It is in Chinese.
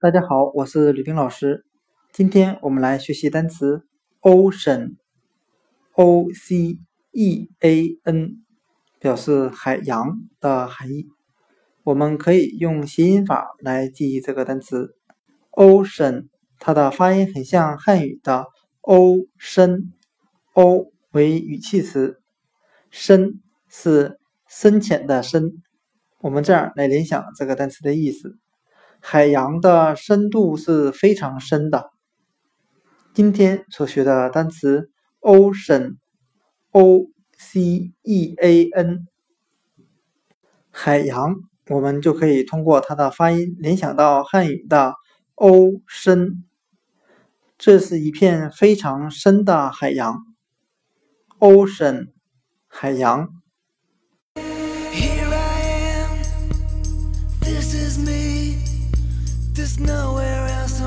大家好，我是吕冰老师。今天我们来学习单词 ocean，o c e a n，表示海洋的含义。我们可以用谐音法来记忆这个单词 ocean，它的发音很像汉语的欧深，o 为语气词，深是深浅的深。我们这样来联想这个单词的意思：海洋的深度是非常深的。今天所学的单词 ocean，o c e a n，海洋，我们就可以通过它的发音联想到汉语的欧深。这是一片非常深的海洋，ocean，海洋。There's nowhere else